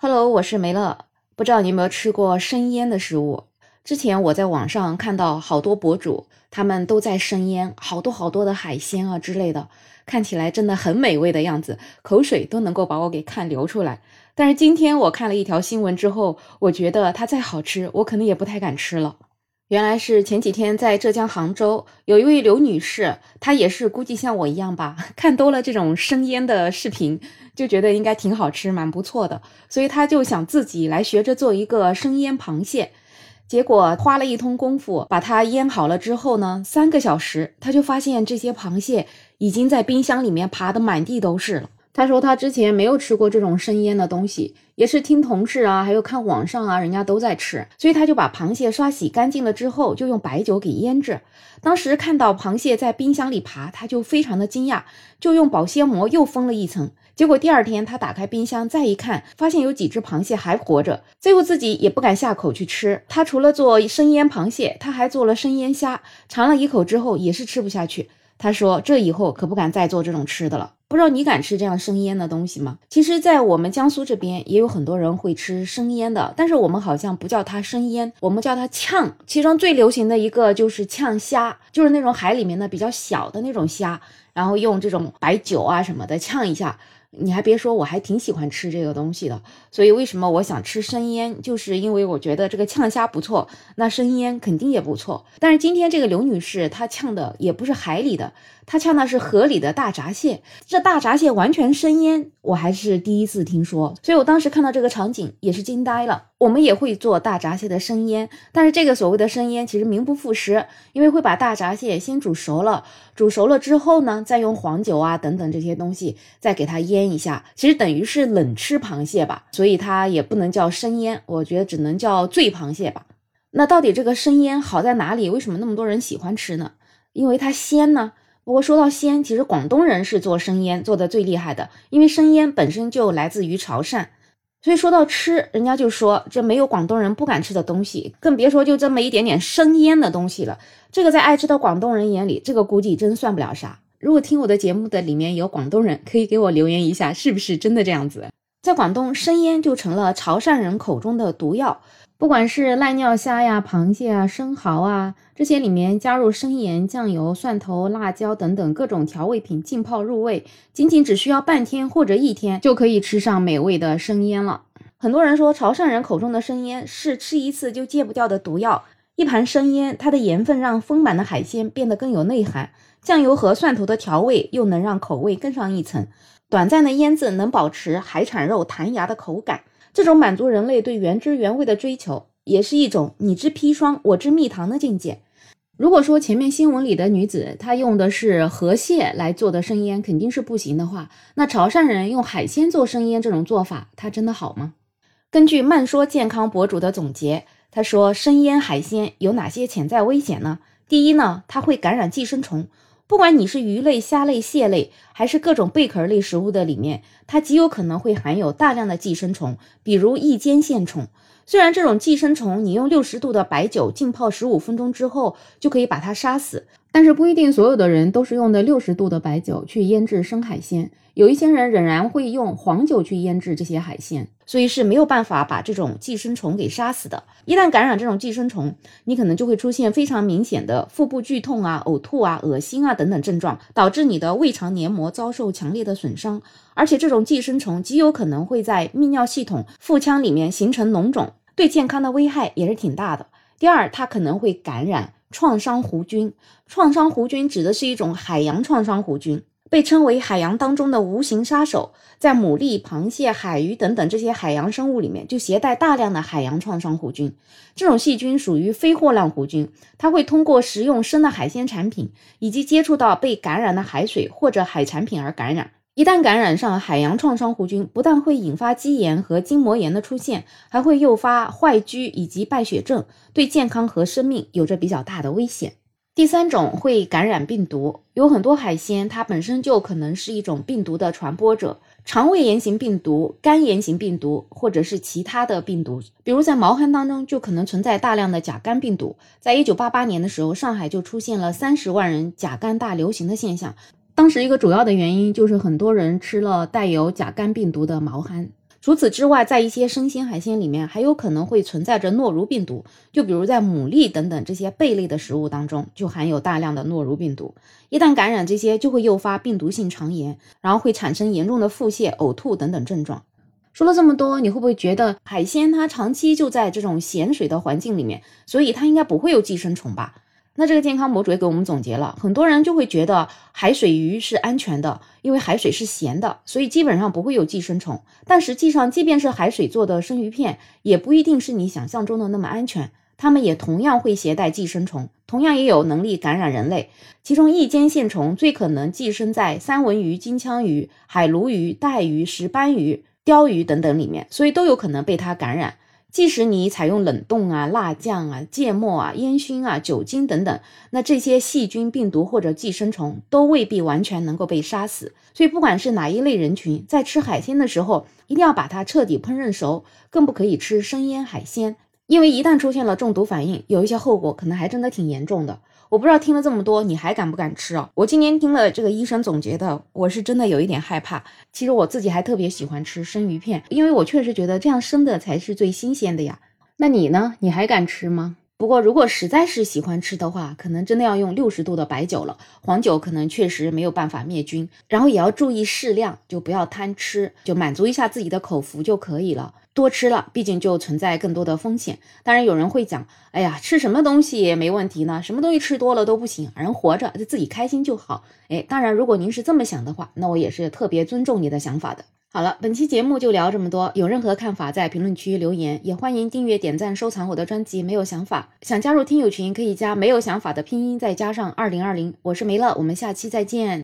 Hello，我是梅乐。不知道你有没有吃过生腌的食物？之前我在网上看到好多博主，他们都在生腌好多好多的海鲜啊之类的，看起来真的很美味的样子，口水都能够把我给看流出来。但是今天我看了一条新闻之后，我觉得它再好吃，我可能也不太敢吃了。原来是前几天在浙江杭州，有一位刘女士，她也是估计像我一样吧，看多了这种生腌的视频，就觉得应该挺好吃，蛮不错的，所以她就想自己来学着做一个生腌螃蟹。结果花了一通功夫，把它腌好了之后呢，三个小时，她就发现这些螃蟹已经在冰箱里面爬得满地都是了。他说他之前没有吃过这种生腌的东西，也是听同事啊，还有看网上啊，人家都在吃，所以他就把螃蟹刷洗干净了之后，就用白酒给腌制。当时看到螃蟹在冰箱里爬，他就非常的惊讶，就用保鲜膜又封了一层。结果第二天他打开冰箱再一看，发现有几只螃蟹还活着。最后自己也不敢下口去吃。他除了做生腌螃蟹，他还做了生腌虾，尝了一口之后也是吃不下去。他说这以后可不敢再做这种吃的了。不知道你敢吃这样生腌的东西吗？其实，在我们江苏这边也有很多人会吃生腌的，但是我们好像不叫它生腌，我们叫它呛。其中最流行的一个就是呛虾，就是那种海里面的比较小的那种虾，然后用这种白酒啊什么的呛一下。你还别说，我还挺喜欢吃这个东西的。所以为什么我想吃生腌，就是因为我觉得这个呛虾不错，那生腌肯定也不错。但是今天这个刘女士她呛的也不是海里的，她呛的是河里的大闸蟹。这大闸蟹完全生腌，我还是第一次听说。所以我当时看到这个场景也是惊呆了。我们也会做大闸蟹的生腌，但是这个所谓的生腌其实名不副实，因为会把大闸蟹先煮熟了，煮熟了之后呢，再用黄酒啊等等这些东西再给它腌一下，其实等于是冷吃螃蟹吧，所以它也不能叫生腌，我觉得只能叫醉螃蟹吧。那到底这个生腌好在哪里？为什么那么多人喜欢吃呢？因为它鲜呢。不过说到鲜，其实广东人是做生腌做的最厉害的，因为生腌本身就来自于潮汕。所以说到吃，人家就说这没有广东人不敢吃的东西，更别说就这么一点点生腌的东西了。这个在爱吃的广东人眼里，这个估计真算不了啥。如果听我的节目的里面有广东人，可以给我留言一下，是不是真的这样子？在广东，生腌就成了潮汕人口中的毒药。不管是濑尿虾呀、螃蟹啊、生蚝啊，这些里面加入生盐、酱油、蒜头、辣椒等等各种调味品浸泡入味，仅仅只需要半天或者一天就可以吃上美味的生腌了。很多人说潮汕人口中的生腌是吃一次就戒不掉的毒药。一盘生腌，它的盐分让丰满的海鲜变得更有内涵，酱油和蒜头的调味又能让口味更上一层。短暂的腌制能保持海产肉弹牙的口感。这种满足人类对原汁原味的追求，也是一种你知砒霜，我知蜜糖的境界。如果说前面新闻里的女子她用的是河蟹来做的生腌，肯定是不行的话，那潮汕人用海鲜做生腌这种做法，它真的好吗？根据慢说健康博主的总结，他说生腌海鲜有哪些潜在危险呢？第一呢，它会感染寄生虫。不管你是鱼类、虾类、蟹类，还是各种贝壳类食物的里面，它极有可能会含有大量的寄生虫，比如异尖线虫。虽然这种寄生虫，你用六十度的白酒浸泡十五分钟之后就可以把它杀死。但是不一定所有的人都是用的六十度的白酒去腌制生海鲜，有一些人仍然会用黄酒去腌制这些海鲜，所以是没有办法把这种寄生虫给杀死的。一旦感染这种寄生虫，你可能就会出现非常明显的腹部剧痛啊、呕吐啊、恶心啊等等症状，导致你的胃肠黏膜遭受强烈的损伤。而且这种寄生虫极有可能会在泌尿系统、腹腔里面形成脓肿，对健康的危害也是挺大的。第二，它可能会感染。创伤弧菌，创伤弧菌指的是一种海洋创伤弧菌，被称为海洋当中的无形杀手。在牡蛎、螃蟹、海鱼等等这些海洋生物里面，就携带大量的海洋创伤弧菌。这种细菌属于非霍乱弧菌，它会通过食用生的海鲜产品，以及接触到被感染的海水或者海产品而感染。一旦感染上海洋创伤弧菌，不但会引发肌炎和筋膜炎的出现，还会诱发坏疽以及败血症，对健康和生命有着比较大的危险。第三种会感染病毒，有很多海鲜它本身就可能是一种病毒的传播者，肠胃炎型病毒、肝炎型病毒，或者是其他的病毒，比如在毛蚶当中就可能存在大量的甲肝病毒。在一九八八年的时候，上海就出现了三十万人甲肝大流行的现象。当时一个主要的原因就是很多人吃了带有甲肝病毒的毛蚶，除此之外，在一些生鲜海鲜里面还有可能会存在着诺如病毒，就比如在牡蛎等等这些贝类的食物当中就含有大量的诺如病毒，一旦感染这些就会诱发病毒性肠炎，然后会产生严重的腹泻、呕吐等等症状。说了这么多，你会不会觉得海鲜它长期就在这种咸水的环境里面，所以它应该不会有寄生虫吧？那这个健康博主也给我们总结了，很多人就会觉得海水鱼是安全的，因为海水是咸的，所以基本上不会有寄生虫。但实际上，即便是海水做的生鱼片，也不一定是你想象中的那么安全，它们也同样会携带寄生虫，同样也有能力感染人类。其中，异尖线虫最可能寄生在三文鱼、金枪鱼、海鲈鱼、带鱼、石斑鱼、鲷鱼等等里面，所以都有可能被它感染。即使你采用冷冻啊、辣酱啊、芥末啊、烟熏啊、酒精等等，那这些细菌、病毒或者寄生虫都未必完全能够被杀死。所以，不管是哪一类人群，在吃海鲜的时候，一定要把它彻底烹饪熟，更不可以吃生腌海鲜，因为一旦出现了中毒反应，有一些后果可能还真的挺严重的。我不知道听了这么多，你还敢不敢吃啊？我今天听了这个医生总结的，我是真的有一点害怕。其实我自己还特别喜欢吃生鱼片，因为我确实觉得这样生的才是最新鲜的呀。那你呢？你还敢吃吗？不过，如果实在是喜欢吃的话，可能真的要用六十度的白酒了。黄酒可能确实没有办法灭菌，然后也要注意适量，就不要贪吃，就满足一下自己的口福就可以了。多吃了，毕竟就存在更多的风险。当然，有人会讲，哎呀，吃什么东西也没问题呢？什么东西吃多了都不行，人活着就自己开心就好。哎，当然，如果您是这么想的话，那我也是特别尊重你的想法的。好了，本期节目就聊这么多。有任何看法，在评论区留言，也欢迎订阅、点赞、收藏我的专辑。没有想法，想加入听友群可以加没有想法的拼音再加上二零二零。我是梅乐，我们下期再见。